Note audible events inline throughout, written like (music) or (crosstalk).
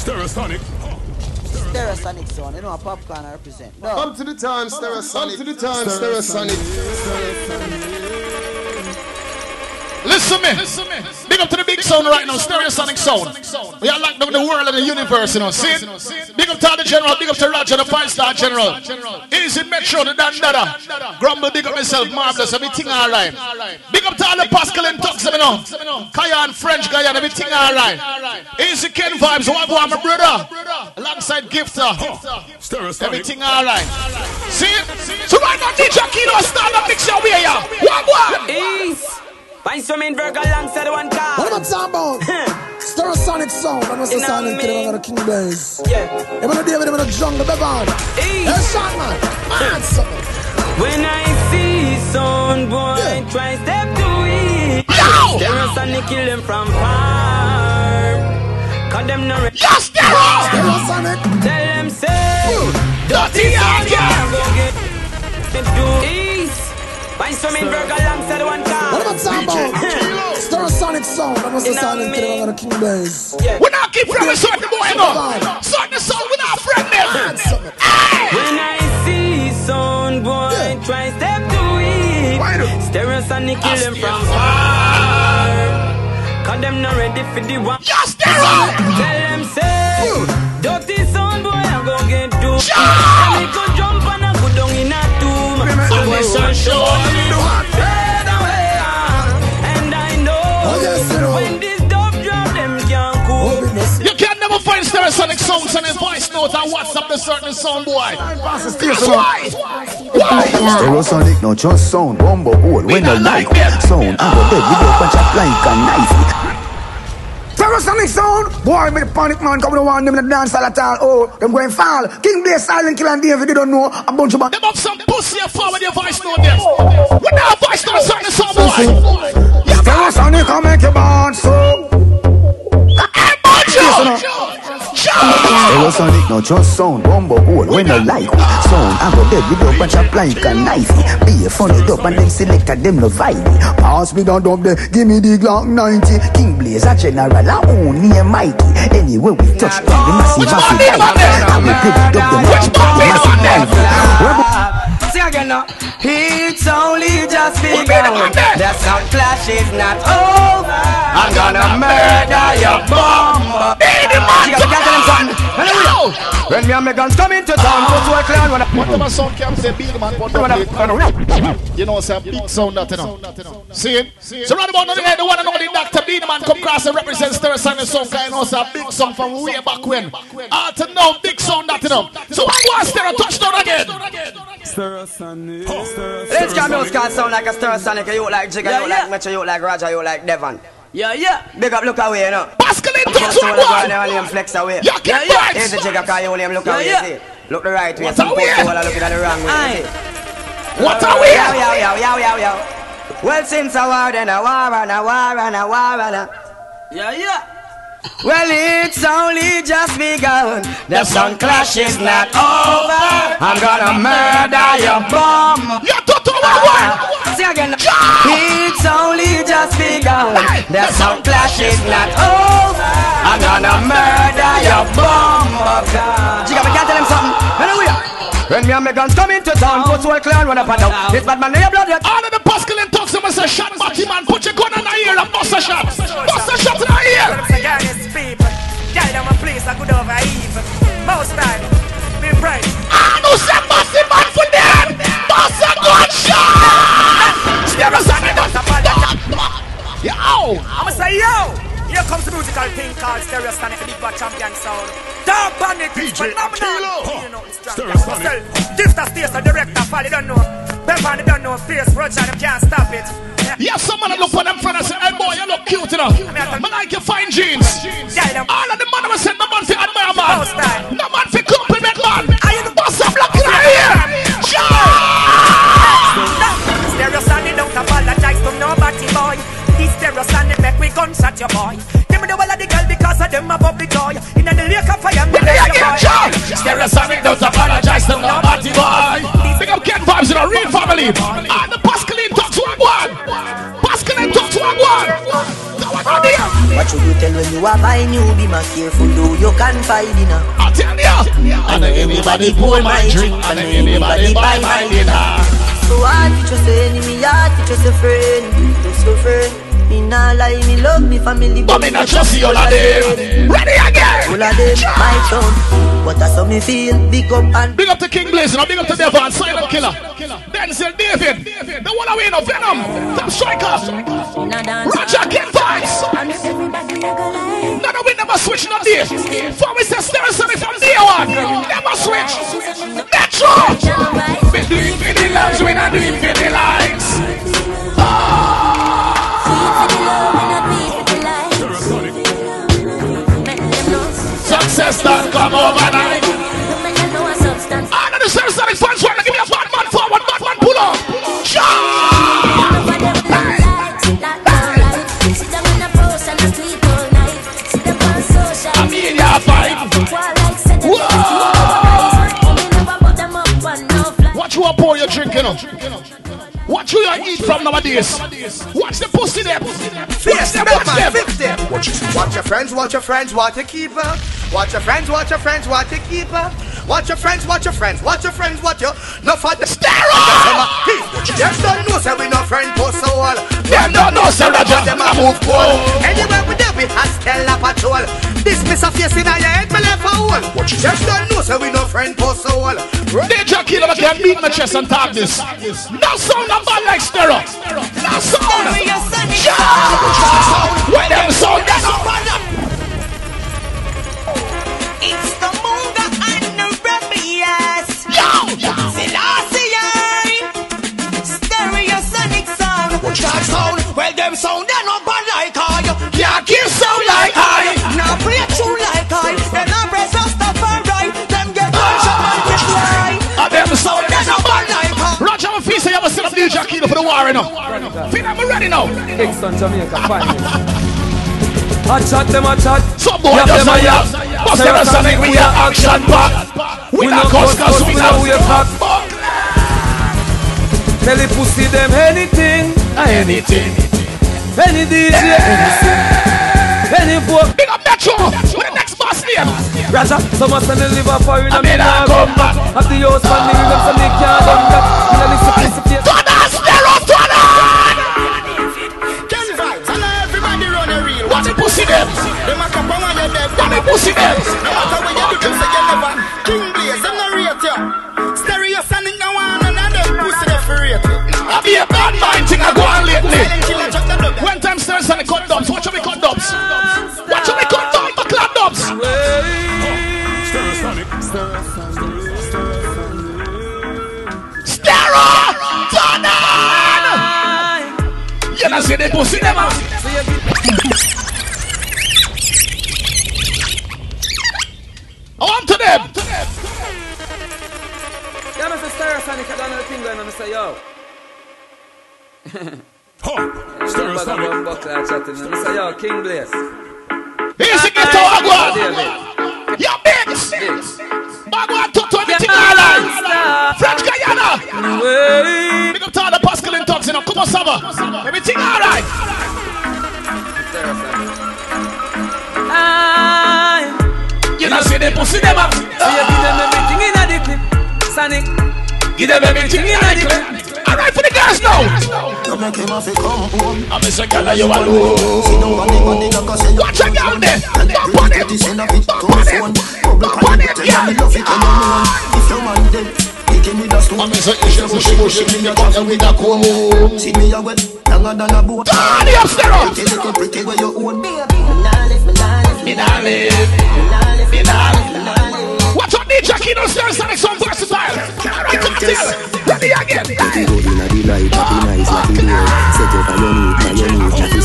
Stereosonic. Stereosonic sound, you know, a popcorn I represent. No. Come to the time, Stereosonic. Come to the time, Stereosonic. Listen me. Big up to the big sound right now, stereosonic sound. We are locked down the world and the universe, you know. See? Big up to the general, big up to Roger, the five star general. Easy Metro, the Dan Dada. Grumble, big up myself, marvelous, everything alright. Big up to all the Pascal and Tux, you know. Kaya and French guy everything alright. Easy Ken vibes, what go on, my brother? Alongside Gifter. Stereosonic. Everything alright. See? So right now, DJ Kilo, stand up, mix your way, yeah. What, what? Ease. Find some in Virgo alongside one car. What about sound (laughs) Stereosonic sound. That was the You know sound in I mean? Killing the King. Yeah. I'm gonna deal with him in the jungle, Bevan. Ease. Hey, shot man. Man. When I see some boy Yeah. try step to it, Yo! Stereosonic kill them from farm. Cause them no re- Yes, Stereo! Stereosonic. Tell them say, Dirty young girl! go get it do ease. Find some in Virgo alongside one car. What about sound Stereosonic sound. That was the You know sound in me. Killing the King Blaze. Yeah. We not keep from certain boy, you know. Certain soul, we not friend ah, them. Something. When I see some boy Yeah. try step to it, Why do? Stereosonic kill them from farm. Cause them not ready for the one. Yes, Stereo! Tell them say, dirty sound boy, I go get do. So And we it's a show. fade away. And I know Oh, yes, you know. when this dove drop, them can't Oh, cool. goodness. You can never find Stereosonic sounds and a voice note and WhatsApp the certain sound boy. That's why. Why? Stereosonic, no just sound, bumbo hole, when I not like like sound, I go bed with a bunch of like a knife. Stereosonic sound. Boy, me the panic man coming to warn them in the dance hall at all. Oh, them going fall. King Blaze, Silent Killer, and David, they don't know. A bunch of man. Them up some pussy and forward your voice note them. We not voice certain sound boy. Yeah, man. Stereosonic, come make you born so. Hey, Mojo! Joe! Stereosonic, no just sound, bumbo hole, when I like sound, I go bed with a bunch of like a knife. Be a funny dub and then select a them no vibe. Pass me down dub there, give me the Glock 90. King Blaze, a general, I own me and Mikey. Anyway, we touch down the massive, massive life. I will play the dub, the massive, one the is massive life. Again now. It's only just begun. the there? Sound clash is not over. I'm gonna murder your bomb. Hey, man! She got them something. Yo! When me and my guns come into town, go to a clan when I Whatever sound can say, big man, don't play. You know, it's a big sound that, you know. See it? So right about now, the one and only Dr. Bean man come across and represent Stereosonic sound, kind of a big song from way back when. All to now, big sound that, you know. So I want Stereo touchdown again. Let's get music and sound like a stir sonic. You like Jigga, you like Metro, you like Roger, you like Devon. Yeah, yeah. Big up, look away, you know. Pascal in touch Just one wanna go one. and only him flex away. Yeah, get vibes. Here's the Jigga, cause you only him look away, you see. Look the right way, What some people are looking at the wrong way, you. What are we Yo, at? yo, yo, yo, yo, yo. Well, since a war, then a war, and a war, and a war, and a... Yeah, yeah. Well, it's only just begun. The sun clash is not over. I'm gonna murder your bomb. You Toto one one. Sing again. It's only just begun. The sun clash is not over. I'm gonna murder your bomb. Jigga, we can't tell him something. Anyway. When me and my guns come into town, put whole clan run up and down. This bad man in your blood yet. All of the Pascal and Tox, someone say shot Batty man, put your gun in the ear and bust a shot. Bust a shot in the ear. Against people, guide them a place I could over evil. Most time, be bright. I know say Batty man for them. Bust a gunshot. Stereosonic does a Yo. I'ma say yo! Here comes the musical thing called Stereosonic, the big bad champion sound. Top bandit is DJ phenomenal. Kilo. You know it's strong. Stereosonic. Gift the stage, the director, Fall, you don't know. Bevan, you don't know. Face, Roger, them can't stop it. Yeah, someone look for them friend and say, hey boy, you look cute enough. Man, I like your fine jeans. All of the man was said, no man fi admire man. What should you tell when you are buying new be my careful though you can find dinner. I tell ya. I know anybody pour my drink, I know anybody buy my dinner. So to just say enemy, hard to just a friend, just a friend. Me nah lie, me love me family, But me not trust you all of them. Ready again. All of them, my son. But that's how me feel, big up and Big up to King Blazing, big up to Devon, Silent Killer. Denzel David, the one away no Venom, Top Striker, Roger King Vibes. None of we never switch no day. For we say Stereosonic from day one, never switch. Metro. We do it for the loves, we not do it for the likes. Don't come overnight. I know the Stereosonic fans want to give me a bad man forward, bad man pull up. Shout! I mean, yeah, fight. Watch who I pour your drink, you know. Who you eat from nowadays. Watch the pussy them. Watch them, watch them. Watch your friends, watch your friends, watch your keeper. Watch your friends, watch your friends, watch your keeper. Watch your friends, watch your friends, watch your friends, watch your no for the Them don't know say we no friend post soul. Them don't know say Roger them a a move cool. Anywhere we there we has tell a patrol. This miss a face in your head, me left a hole. Them don't know say we no friend post soul. DJ Killer can beat my chest and talk this. No sound of bad like Stereo. No sound. Shout! When them sound, they sound. That sound, well them sound they no bad like I. Can't kill sound like I. Now play true like I. Them not press us stuff right. Them get ah. gunshot and get fly. And them sound, they no bad like I. Roger, I'm feeling say you have a set up DJ Killer for the war, you know. Feel I'm ready now. Kingston, Jamaica, find. I chat them, I chat. Some boy Yap just them, yap. yap. Bust them a sonic, we are action pack. We We not no cuss, cuss, cause cuss, we we not no wave back. fuck. Tell the pussy them anything, Anything. any DJ, any book. Big up Metro. With the next boss name. Raja, some must send the liver for in I mean, I come come back. Have the house man, me them so me can't done that. Me nah listen, listen, listen. Know pussy them. ah? I want to them. Yeah, Mr. Stereosonic, I done the thing going on, I say, yo. Stereosonic. Buckler chatting, I say, yo, King Blaze. Here's the ghetto agua. Yo, bigs. Bagua to to everything alright. French Guyana. Big up to all the Pascal and Tugs, you know. Come on, Saba. Everything alright. Aye. You know, see the pussy them ah. up. So you give them everything in a the clip. Sonic. Give them everything in the clip. Alright for the girls now. I'm a second you alone. Watch a girl there. Bump on it. Bump on it. Bump on it, girl. I'm a second you push, push, push, me got you with a comb. See me a wet, longer than a boat. Turn it up, stereo. Pretty little pretty where you own. Me nah live. Me nah live. Watch out, DJ Kino Stairs Sonic, so versatile. Alright, come on, tell. Ready again. Pretty good inna the light, happy nice the. Set up on your knee, on your knee, not the.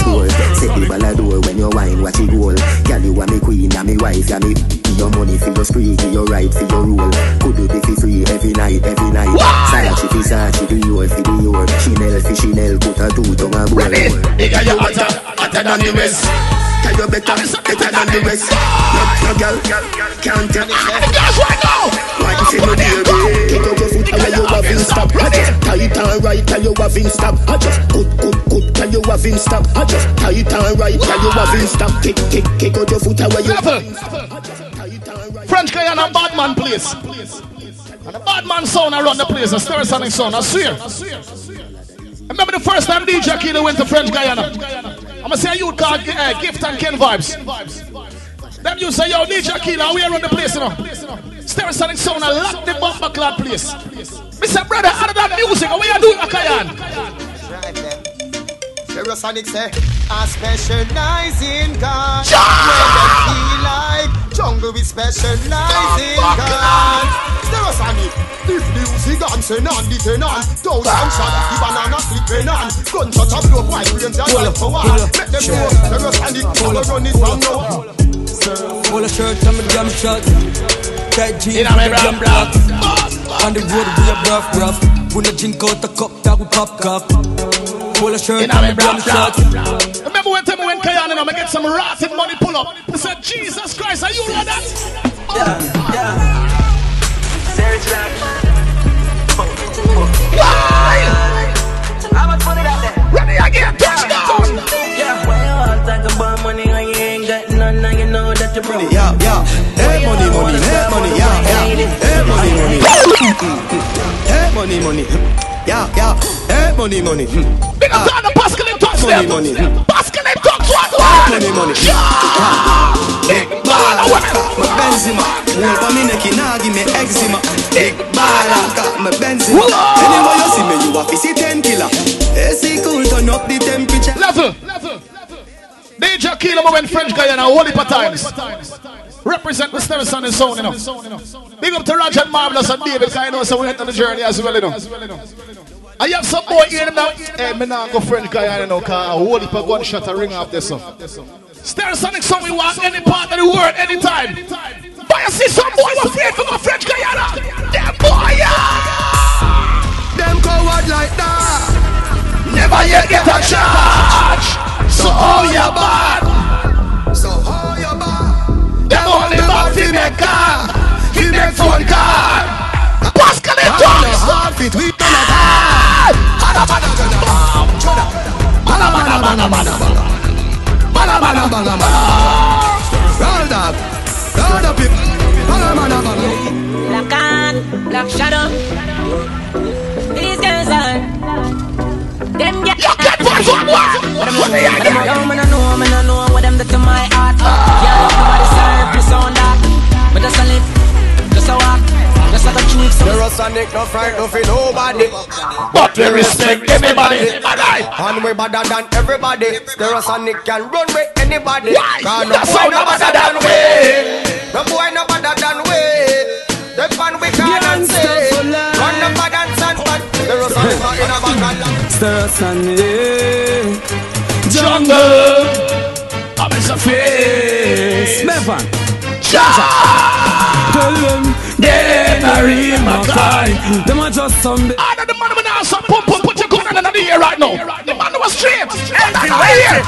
Set the ball a when you wine, watch it roll. Girl, you me queen, me wife, and me. Your money for your spree, your right for your rule. Could do be than the rest. Tell you better, better than the rest. No, no girl, can't tell. Ah, the girls right now. Why you say no baby? Kick out your foot and you have in stock. I just tight and right, tell you have in stock. I just good, good, good, tell you have in stock. I just tight and right, tell you have in stock. Kick, kick, kick out your foot away. You have in stock. French Guyana Badman place. And the Badman sound around the place, the Stereosonic sound, I swear. Remember the first time DJ Killer went to French Guyana? I'm gonna say a youth called uh, Gift and Ken Vibes. Them you say, yo, need DJ Killer, we around the place, you know. Stereosonic sound, I lock the bumper clad place. Mr. Brother, other than music, what you doing, Akayan? Stereosonic say, I specialize in God. Them feel like jungle we specialize in God. Stereosonic, if the music on send on the ten on, thousand shot, the banana flipping on, gunshot a blow, white range and all for one. Make them know, Stereosonic, never run it from now. Polo shirt and my jam shot. Tight jeans In a me with the jump bra- block. On the road we a rough rough. When I drink out the cup that we pop cup. Polo shirt In and a my me bra- jam shot. Remember when time when Kayan and I get some rotted money pull up? I said, Jesus Christ, are you like oh, that? I'ma put it out there. Ready again, touchdown! Yeah. When you all talk about money and you ain't got none, now you know that you're broke. Yeah, yeah. Money, money, hey, money, yeah, yeah. Hey, money, money. Hey, money, money. Yeah, yeah. Hey, money, money. Big up to the Pascal and touch Money, money. Pascal and touch one one. Money, money. Big ball of women. My Benzema. Hold for me neck, nah give me eczema. Big baller, got my Benzema. Anyway you see me, you a see ten killer. AC cool, turn up the temperature. Level. DJ Kilo when French Guyana, whole heap of times. Represent the Stereosonic sound, you know. Big up to Roger and Marvelous and David, because I know someone went on the journey as well, you know. I have some boy here now. Hey, me now go French Guyana, you know, because a whole heap of gunshot a ring off this song. Stereosonic song we want any part of the world, anytime. But you see some boy was afraid to go French Guyana. Them boy, yeah. Them coward like that. Never yet get a charge. So how you bad? Phone call. Pascal and Jones. Roll up, roll up it. Bada, bada, bada. Black on, black shadow. These girls are them get. You get what what what? What are you I doing? don't know, I know, I know what them do to my heart. Yeah, nobody serve me sound that. Chew some. Stereosonic, no fright, no feel nobody. But we respect everybody. Alright. And we better than everybody. Stereosonic can run with anybody. Why? Cause no That's boy how no no better better than than we. No boy no better than we. The fun we can't say. Run the bag and stand back. Stereosonic not in a bag and Stereosonic. Jungle. I'm in the face. Mevan. Jah. Tell them. They marry my kind. Them are just some. bi- Ah, the man who now some pump pump put your gun in the ear right now. The man was straight. Everywhere.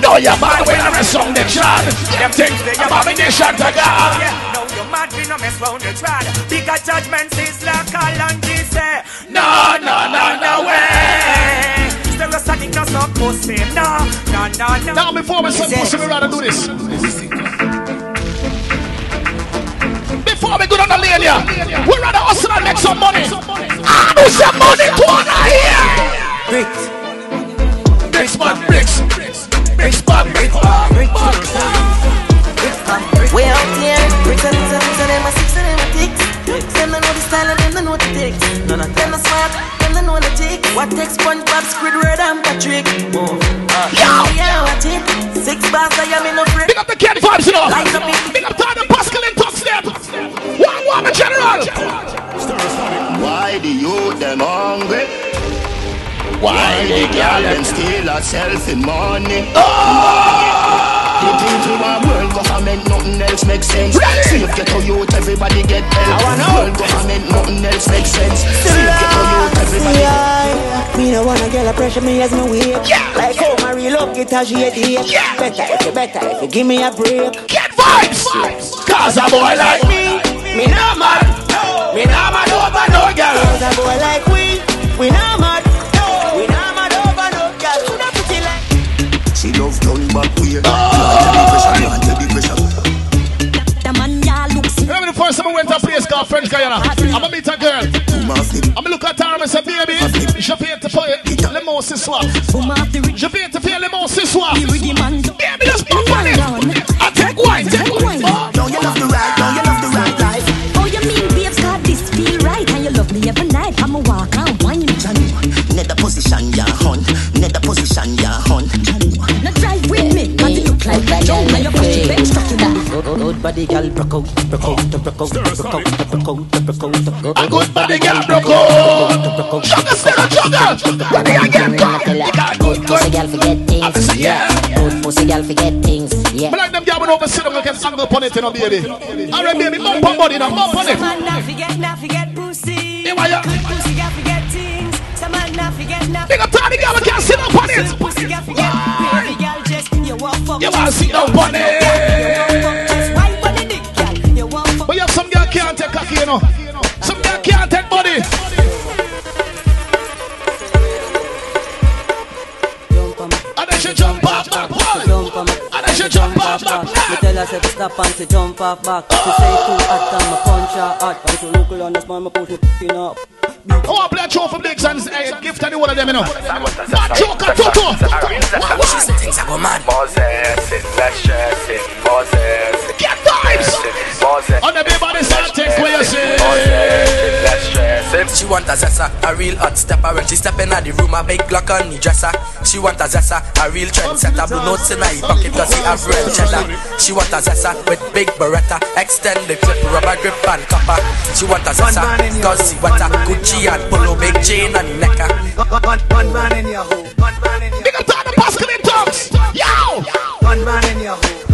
No, your man when I song the child. Them things they abomination to God. No, you mad, we no mess round the trad. Bigger judgments is like a lundy say. No, no, no, no way. Stereosonic no some pussy. No, no, no, no. Now before we some pussy, we rather do this. Before ah, we go down the lane here, we rather hustle and make some money. I do some money to one here. Bricks, Bricks, man, bricks. Bricks, man, bricks. we out here. Bricks and bricks and bricks and them a six and them a ticks. Them don't know the style and them don't know the ticks. None of them are smart, them don't know the tick. What takes SpongeBob, Squidward and Patrick? Oh, uh, yeah, watch it. Six bars, I am in a friend. Big up the Ken vibes, you know. Light up it. Big up to the Pascal and Tuck Step. One woman general. Why do you them hungry? Why the girl them steal herself in money? Oh! The people want world government, nothing else makes sense. Ready? Save ghetto youth, everybody get help. World government, nothing else makes sense. Save ghetto youth, everybody get Me no wanna get a pressure me as my weight. Yeah. Like how my real love get as she a date. Yeah. Better if you better if you give me a break. Get vibes. Cause a boy like me. Me no mad. We not mad over no girl. Cause a boy like we, we not mad. Back way. Tell the pressure, man, tell the pressure. The man ya look Remember the first time I went to a place called French Guyana? I'm gonna meet a girl. I'm gonna look at her and say, baby, je viens te payer le mot ce soir. Je viens te payer le mot ce soir. Baby, just pop on it. I take wine, take wine. Don't you love the right? Don't you love the right life? Oh, you mean babes got this feel right and you love me every night. I'ma walk body girl, broke out, broke out, broke out, broke out, broke out, broke out. A good body girl broke out. Sugar, sugar, sugar. Body again, come. Good pussy girl forget things, yeah. Good pussy girl forget things, yeah. Me like them girl when over sit down and can angle upon it, you know, baby. Alright, baby, bump on body now, bump on it. Some man not forget, not forget pussy. Hey, why ya? Good pussy, girl forget things. Some man not forget, not Big up to the girl who can sit up on it. Good pussy, girl forget. Baby girl just you want fuck. You wanna sit down on it. You know. Some girl can't take body. And then she jump off back, Jump on me. And then she jump off back. Me tell her say to stop and she jump off back. She say too hot and me punch her hot. And she look on this man, me push me in up. I want to play a show for Biggs and uh, gift any one of them, you know. Man, Joker, Toto. She say things I go mad. Get vibes. On the big body start take where you say. She want a zessa, a real hot stepper When she step in the room, a big Glock on the dresser She want a zessa, a real trendsetter Blue notes in her pocket cause she have red cheddar She want a zessa with big beretta Extend the clip, rubber grip and copper She want a zessa cause she want a Gucci and polo Big chain on the necker One man in your hole. One man in your Big up to the Pascal in talks. Yo! One man in your hole.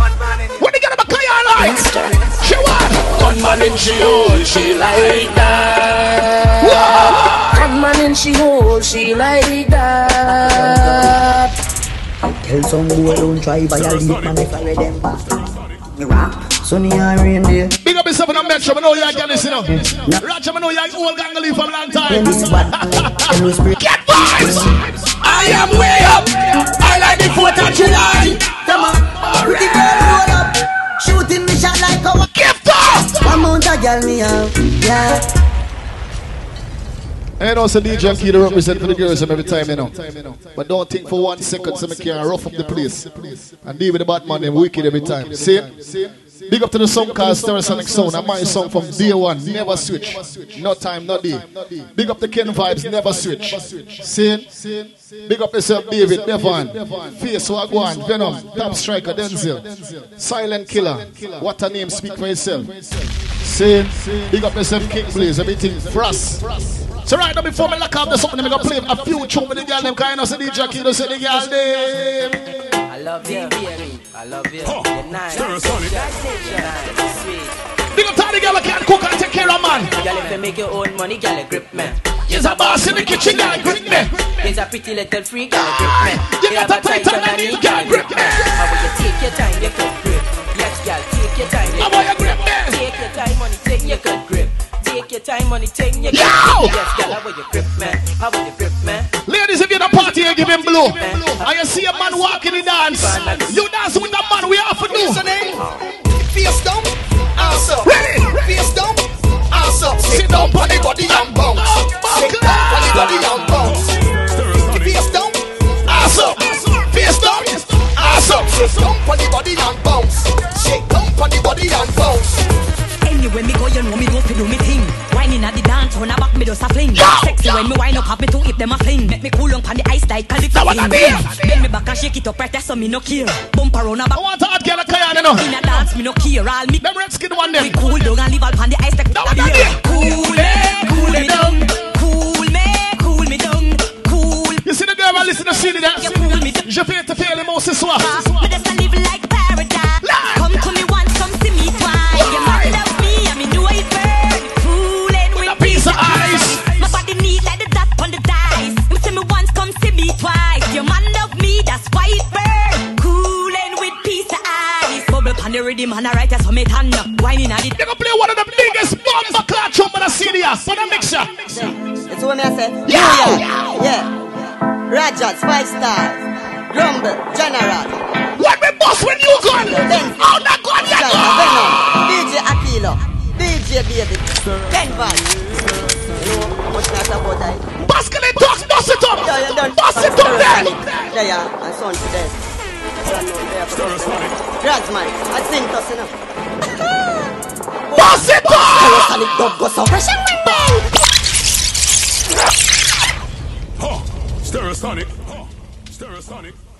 Like, she want. Gunman in she hole, she like that Gunman in she hole, she like that Tell some boy don't try violate man if I read them back. Me rap, sunny and rain day. Big up yourself in the metro, I know you're getting this, you know. Roger, I know you're old gang leave for a long time. Get vibes! I am way up I like the 4th of July Come on, Girl me have, yeah. And also DJ Key to represent for the girls every time, you know. But don't think for one second so me can rough up the place. And deal with the bad man them wicked every time. See? Big up to the song called Stereosonic Sound. And my song from day one, never switch. No time, no day. Big up the Ken Vibes, never switch. See? Big up yourself, David, Devon, Face Wagwan, Venom, Top Striker, Denzel, Silent Killer. What a name, speak for yourself. See? Big up yourself, King Blaze, everything, Frost. So right now before me lock up the something, I'm gonna play a few tune with the girl them kind of say DJ Kid, say the girl them. I love you, baby. I love you. You're nice. You're nice. Sweet. Big up to the girl that can cook and take care of man. Girl, if you make your own money, girl, you grip me. He's a boss in the kitchen, girl, grip me. He's a pretty little freak, girl, you grip me. Ah, you got a tight underneath, girl, grip me. How will you take your time, you could grip. Yes, girl, take your time. How will you grip me? Money, take your Yo! Yes, girl, how will you grip me? How will you grip me? Ladies, if you're in a party, you give him blue. And you see a man walking in dance. You dance with that man, we have to do. Face down, ass up. Ready? Face down, ass up. Sit down on oh, the body and bounce. Sit down on the body and bounce. Face down, ass up. Face down, ass up. Sit down on the body and bounce. Shake down on the body and bounce. Anyway, me go, you know me go to do me thing. The a back me just a fling. Sexy when me wind up, have me to hip them a fling. Make me cool on the ice like California. Now what I? Bend me back and shake it up right there, so me no care. Bump around a back. I want to hot girl a Kayan, you know. In a dance, me no care. All me. Them red skin one them. We cool down and leave all on the ice like what I mean? Cool me, cool me down. Cool me, cool me down. Cool. You see the girl and listen to CD there? You cool me down. Je fais te faire les mots ce soir. Just on the rhythm and I write a summit and whining at it. They gonna play one of the biggest clad drum in the city. For the mixer. It's what me I say. Yeah. York. Yeah. Rajats, five stars. Rumble, General. What we boss when you gone? How that gone you gone? Venom, DJ Akelo, DJ Baby, Ten Van. You know much that's about that? Pascal and Talks, bust it up. Yeah. Bust it up then. Yeah, yeah, and son to them. Razman, I sing to you know. Bust it up. Stereosonic dub go so fresh and bang bang. Stereosonic. Stereosonic.